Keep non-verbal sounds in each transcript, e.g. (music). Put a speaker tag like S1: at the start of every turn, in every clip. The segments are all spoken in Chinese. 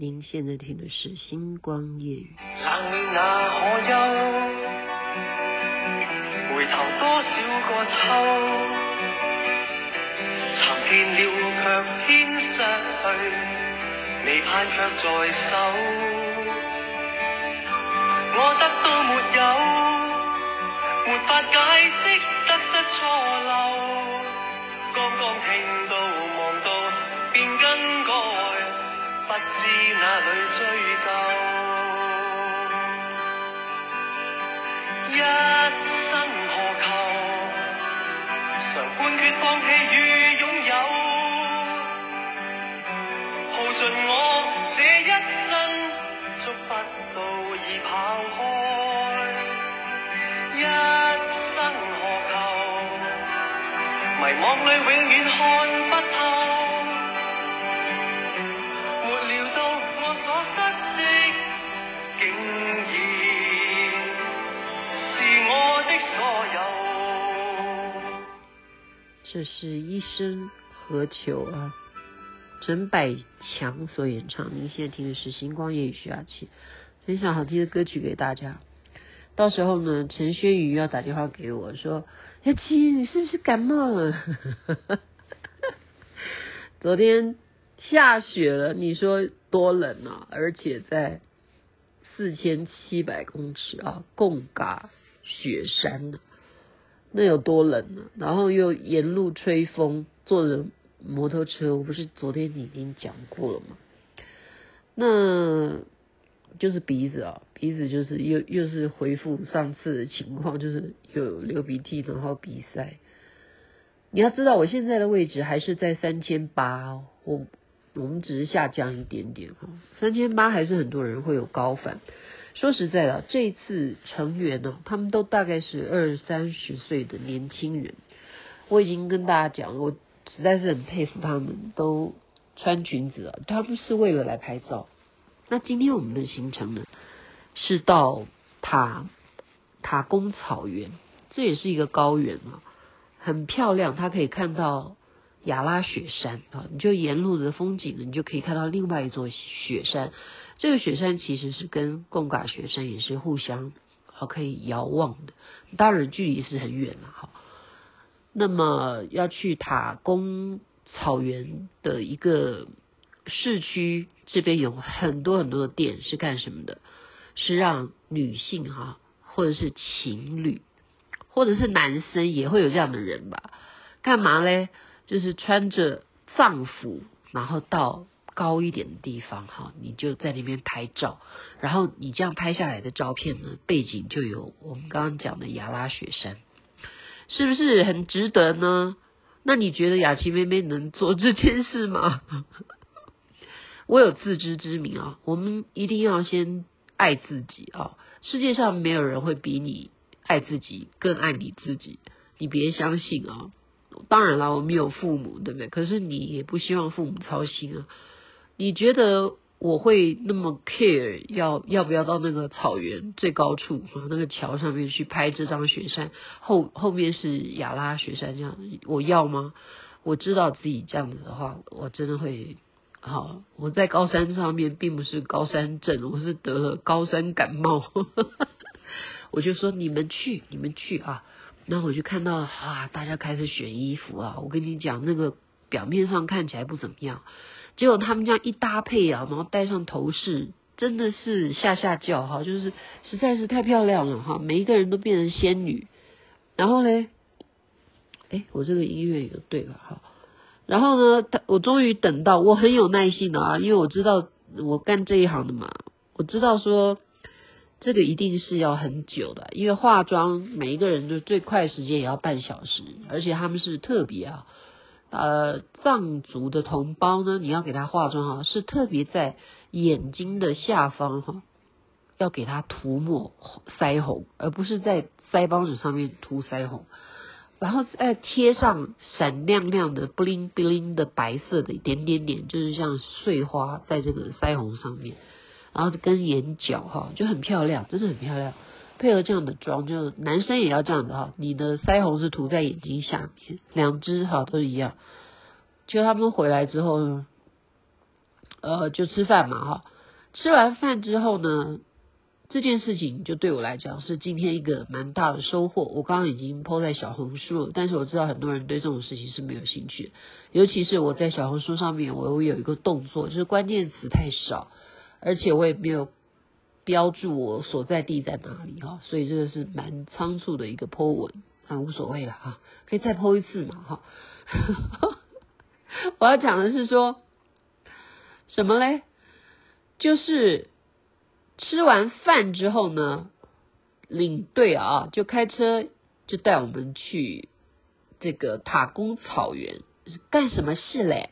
S1: 您现在听的是《星光夜语》。
S2: 冷暖哪可休？回头多少个秋？寻遍了却偏失去，未盼却在手。我得到没有？没法解释知哪里追究，一生何求？常判决放弃与拥有，耗尽我这一生，触不到已跑开。一生何求？迷惘里永远看
S1: 这是一生何求啊？陈百强所演唱。您现在听的是《星光夜雨》徐雅琪分享好听的歌曲给大家。到时候呢，陈轩宇要打电话给我说：“雅琪，你是不是感冒了？” (laughs) 昨天下雪了，你说多冷啊！而且在四千七百公尺啊，贡嘎雪山呢。那有多冷呢？然后又沿路吹风，坐着摩托车，我不是昨天已经讲过了吗？那就是鼻子啊，鼻子就是又又是恢复上次的情况，就是有流鼻涕，然后鼻塞。你要知道，我现在的位置还是在三千八哦，我我们只是下降一点点哈，三千八还是很多人会有高反。说实在的，这一次成员呢，他们都大概是二三十岁的年轻人。我已经跟大家讲，我实在是很佩服他们，都穿裙子了，他们是为了来拍照。那今天我们的行程呢，是到塔塔公草原，这也是一个高原啊，很漂亮，它可以看到亚拉雪山啊，你就沿路的风景呢，你就可以看到另外一座雪山。这个雪山其实是跟贡嘎雪山也是互相啊可以遥望的，当然距离是很远了哈。那么要去塔公草原的一个市区，这边有很多很多的店是干什么的？是让女性哈，或者是情侣，或者是男生也会有这样的人吧？干嘛嘞？就是穿着藏服，然后到。高一点的地方哈，你就在那边拍照，然后你这样拍下来的照片呢，背景就有我们刚刚讲的亚拉雪山，是不是很值得呢？那你觉得雅琪妹妹能做这件事吗？(laughs) 我有自知之明啊，我们一定要先爱自己啊！世界上没有人会比你爱自己更爱你自己，你别相信啊！当然了，我们有父母，对不对？可是你也不希望父母操心啊。你觉得我会那么 care 要要不要到那个草原最高处那个桥上面去拍这张雪山，后后面是亚拉雪山这样，我要吗？我知道自己这样子的话，我真的会好。我在高山上面并不是高山症，我是得了高山感冒。(laughs) 我就说你们去，你们去啊！然后我就看到啊，大家开始选衣服啊。我跟你讲，那个表面上看起来不怎么样。结果他们这样一搭配啊，然后戴上头饰，真的是下下叫哈，就是实在是太漂亮了哈，每一个人都变成仙女。然后呢，哎，我这个音乐有对吧？哈，然后呢，他我终于等到，我很有耐心的啊，因为我知道我干这一行的嘛，我知道说这个一定是要很久的，因为化妆每一个人就最快时间也要半小时，而且他们是特别啊。呃，藏族的同胞呢，你要给他化妆哈，是特别在眼睛的下方哈，要给他涂抹腮红，而不是在腮帮子上面涂腮红，然后再贴上闪亮亮的 bling bling 的白色的一点点点，就是像碎花在这个腮红上面，然后跟眼角哈就很漂亮，真的很漂亮。配合这样的妆，就男生也要这样的哈。你的腮红是涂在眼睛下面，两只哈都一样。就他们回来之后，呃，就吃饭嘛哈。吃完饭之后呢，这件事情就对我来讲是今天一个蛮大的收获。我刚刚已经 po 在小红书了，但是我知道很多人对这种事情是没有兴趣，尤其是我在小红书上面，我有一个动作，就是关键词太少，而且我也没有标注我所在地在哪里哈，所以这个是蛮仓促的一个 po 文，啊，无所谓了哈，可以再 po 一次嘛哈。(laughs) 我要讲的是说什么嘞？就是吃完饭之后呢，领队啊就开车就带我们去这个塔公草原，干什么事嘞？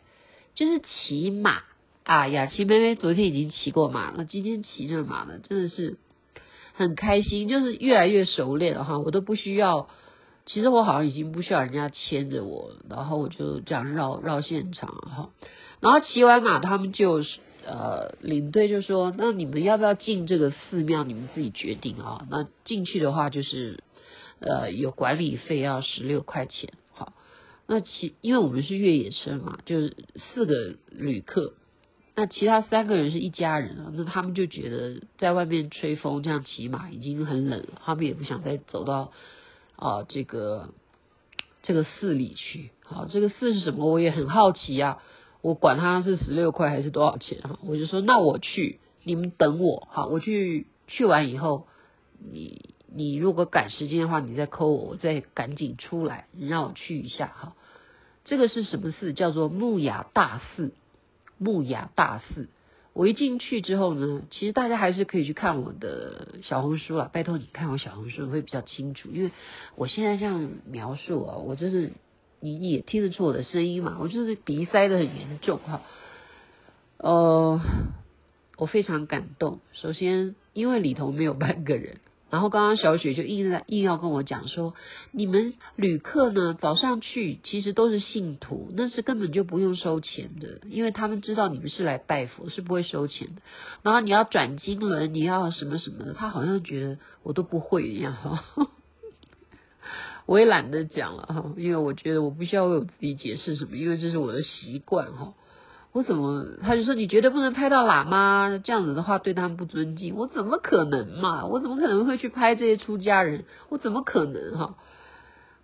S1: 就是骑马啊！雅琪妹妹昨天已经骑过马了，今天骑着马了，真的是很开心，就是越来越熟练了哈。我都不需要，其实我好像已经不需要人家牵着我，然后我就这样绕绕现场哈。然后骑完马，他们就。呃，领队就说：“那你们要不要进这个寺庙？你们自己决定啊。那进去的话，就是呃有管理费要十六块钱。好，那其因为我们是越野车嘛，就是四个旅客，那其他三个人是一家人啊。那他们就觉得在外面吹风这样骑马已经很冷了，他们也不想再走到啊、这个这个寺里去。好，这个寺是什么？我也很好奇啊。”我管他是十六块还是多少钱哈，我就说那我去，你们等我哈，我去去完以后，你你如果赶时间的话，你再扣我，我再赶紧出来，你让我去一下哈。这个是什么寺？叫做木雅大寺。木雅大寺，我一进去之后呢，其实大家还是可以去看我的小红书啊，拜托你看我小红书会比较清楚，因为我现在这样描述啊，我真是。你也听得出我的声音嘛？我就是鼻塞的很严重哈。呃，我非常感动。首先，因为里头没有半个人，然后刚刚小雪就硬在硬要跟我讲说，你们旅客呢早上去其实都是信徒，那是根本就不用收钱的，因为他们知道你们是来拜佛，是不会收钱的。然后你要转经轮，你要什么什么的，他好像觉得我都不会一样哈。(laughs) 我也懒得讲了哈，因为我觉得我不需要为我自己解释什么，因为这是我的习惯哈。我怎么他就说你绝对不能拍到喇嘛，这样子的话对他们不尊敬。我怎么可能嘛？我怎么可能会去拍这些出家人？我怎么可能哈？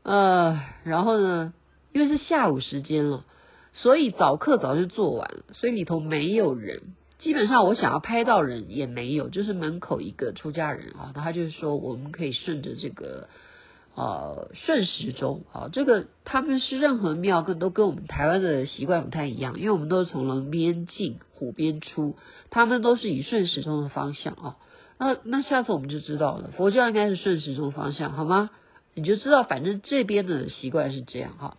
S1: 呃，然后呢，因为是下午时间了，所以早课早就做完了，所以里头没有人。基本上我想要拍到人也没有，就是门口一个出家人啊，他就是说我们可以顺着这个。呃，顺时钟啊，这个他们是任何庙跟都跟我们台湾的习惯不太一样，因为我们都是从龙边进，虎边出，他们都是以顺时钟的方向啊。那那下次我们就知道了，佛教应该是顺时钟方向，好吗？你就知道，反正这边的习惯是这样哈。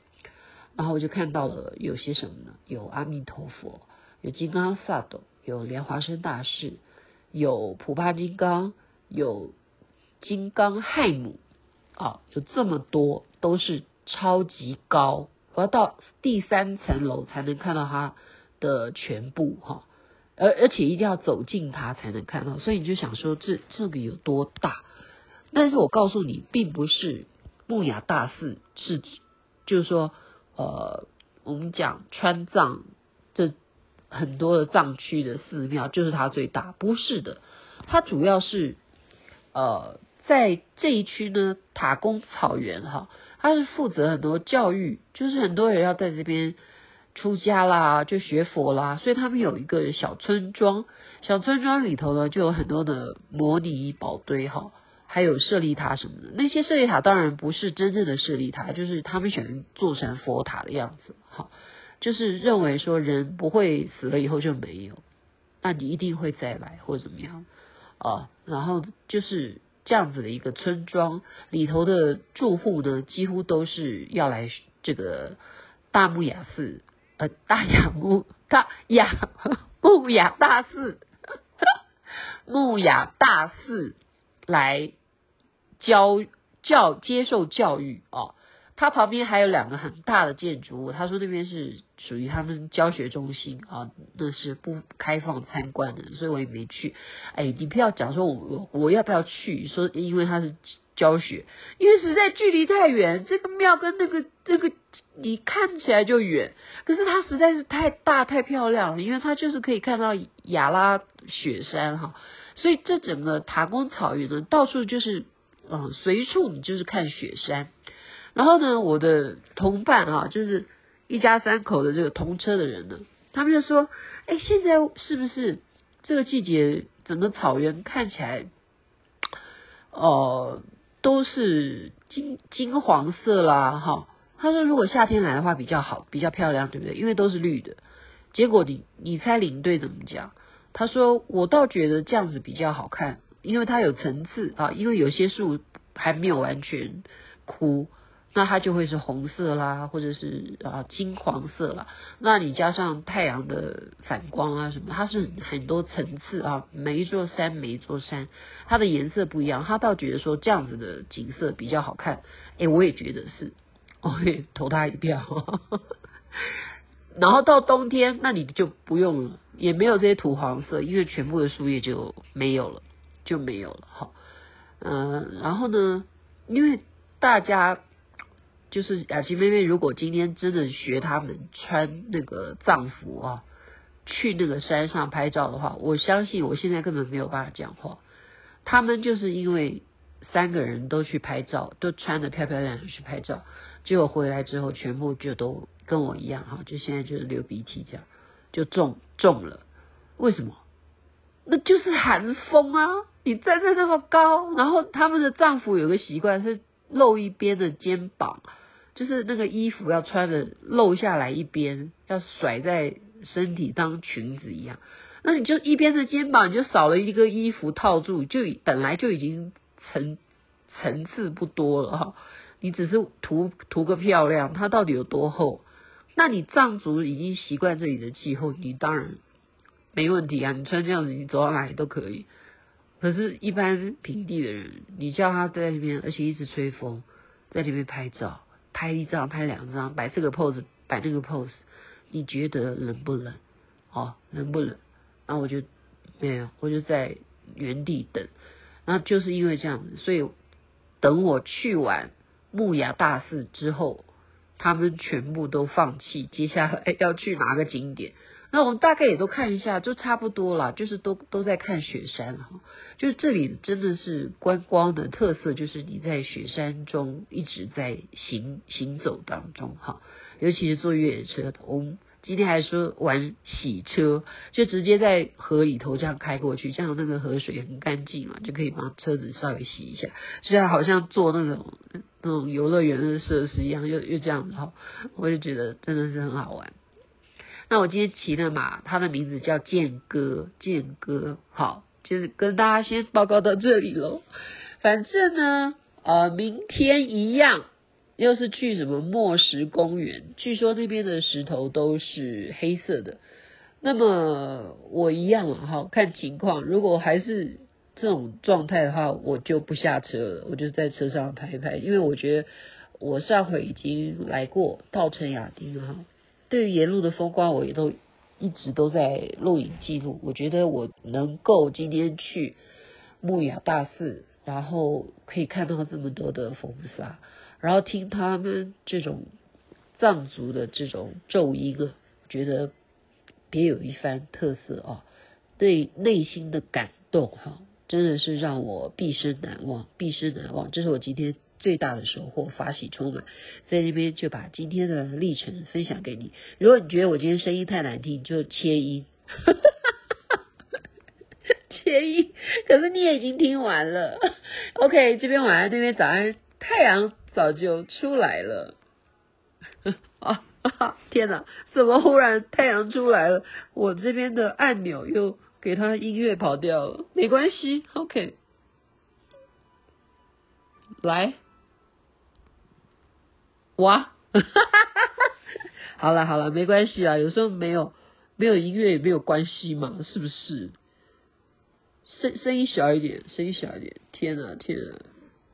S1: 然后我就看到了有些什么呢？有阿弥陀佛，有金刚萨埵，有莲华生大士，有普帕金刚，有金刚亥母。啊，有这么多都是超级高，我要到第三层楼才能看到它的全部哈，而而且一定要走近它才能看到，所以你就想说这这个有多大？但是我告诉你，并不是木雅大寺是，就是说呃，我们讲川藏这很多的藏区的寺庙就是它最大，不是的，它主要是呃。在这一区呢，塔公草原哈，它是负责很多教育，就是很多人要在这边出家啦，就学佛啦，所以他们有一个小村庄，小村庄里头呢就有很多的摩尼宝堆哈，还有舍利塔什么的。那些舍利塔当然不是真正的舍利塔，就是他们选做成佛塔的样子哈，就是认为说人不会死了以后就没有，那你一定会再来或者怎么样啊，然后就是。这样子的一个村庄里头的住户呢，几乎都是要来这个大木雅寺，呃，大雅木大雅木雅大寺，(laughs) 木雅大寺来教教接受教育啊。他旁边还有两个很大的建筑物，他说那边是属于他们教学中心啊，那是不开放参观的，所以我也没去。哎，你不要讲说我我要不要去，说因为他是教学，因为实在距离太远，这个庙跟那个这个你看起来就远，可是它实在是太大太漂亮了，因为它就是可以看到亚拉雪山哈，所以这整个塔公草原呢，到处就是嗯随处你就是看雪山。然后呢，我的同伴啊，就是一家三口的这个同车的人呢，他们就说：“哎，现在是不是这个季节，整个草原看起来，哦、呃，都是金金黄色啦，哈？”他说：“如果夏天来的话比较好，比较漂亮，对不对？因为都是绿的。”结果你你猜领队怎么讲？他说：“我倒觉得这样子比较好看，因为它有层次啊，因为有些树还没有完全枯。”那它就会是红色啦，或者是啊金黄色啦。那你加上太阳的反光啊什么，它是很多层次啊。每一座山，每一座山，它的颜色不一样。他倒觉得说这样子的景色比较好看。哎，我也觉得是，我也投他一票。(laughs) 然后到冬天，那你就不用了，也没有这些土黄色，因为全部的树叶就没有了，就没有了。好，嗯，然后呢，因为大家。就是雅琪妹妹，如果今天真的学他们穿那个藏服啊，去那个山上拍照的话，我相信我现在根本没有办法讲话。他们就是因为三个人都去拍照，都穿得漂漂亮亮去拍照，结果回来之后全部就都跟我一样哈，就现在就是流鼻涕这样，就中中了。为什么？那就是寒风啊！你站在那么高，然后他们的藏服有个习惯是露一边的肩膀。就是那个衣服要穿的露下来一边，要甩在身体当裙子一样。那你就一边的肩膀你就少了一个衣服套住，就本来就已经层层次不多了哈。你只是图图个漂亮，它到底有多厚？那你藏族已经习惯这里的气候，你当然没问题啊。你穿这样子，你走到哪里都可以。可是，一般平地的人，你叫他在那边，而且一直吹风，在那边拍照。拍一张，拍两张，摆这个 pose，摆那个 pose，你觉得冷不冷？哦，冷不冷？那我就没有，我就在原地等。那就是因为这样子，所以等我去完木雅大寺之后，他们全部都放弃，接下来 (laughs) 要去哪个景点？那我们大概也都看一下，就差不多啦，就是都都在看雪山哈，就是这里真的是观光的特色，就是你在雪山中一直在行行走当中哈，尤其是坐越野车的，我们今天还说玩洗车，就直接在河里头这样开过去，这样那个河水很干净嘛，就可以把车子稍微洗一下，就像好像坐那种那种游乐园的设施一样，又又这样子哈，我就觉得真的是很好玩。那我今天骑的马，它的名字叫剑哥，剑哥，好，就是跟大家先报告到这里喽。反正呢，呃，明天一样，又是去什么墨石公园，据说那边的石头都是黑色的。那么我一样啊，哈，看情况，如果还是这种状态的话，我就不下车了，我就在车上拍一拍，因为我觉得我上回已经来过稻城亚丁哈。对于沿路的风光，我也都一直都在录影记录。我觉得我能够今天去木雅大寺，然后可以看到这么多的佛菩萨，然后听他们这种藏族的这种咒音啊，觉得别有一番特色啊，对内心的感动哈，真的是让我毕生难忘，毕生难忘。这是我今天。最大的收获，法喜充满，在那边就把今天的历程分享给你。如果你觉得我今天声音太难听，就切音，(laughs) 切音。可是你也已经听完了，OK，这边晚安，那边早安，太阳早就出来了。(laughs) 啊，天哪，怎么忽然太阳出来了？我这边的按钮又给它音乐跑掉了，没关系，OK，来。哇，(laughs) 好了好了，没关系啊，有时候没有没有音乐也没有关系嘛，是不是？声声音小一点，声音小一点。天啊天啊，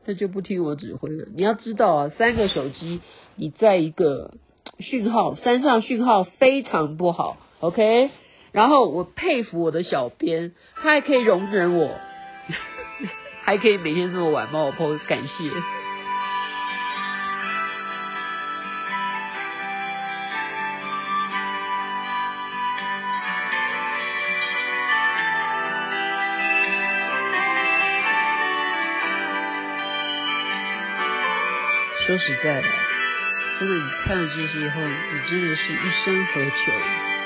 S1: 他就不听我指挥了。你要知道啊，三个手机，你在一个讯号山上讯号非常不好，OK。然后我佩服我的小编，他还可以容忍我，(laughs) 还可以每天这么晚帮我 post，感谢。说实在的，真的，你看了这些以后，你真的是一生何求？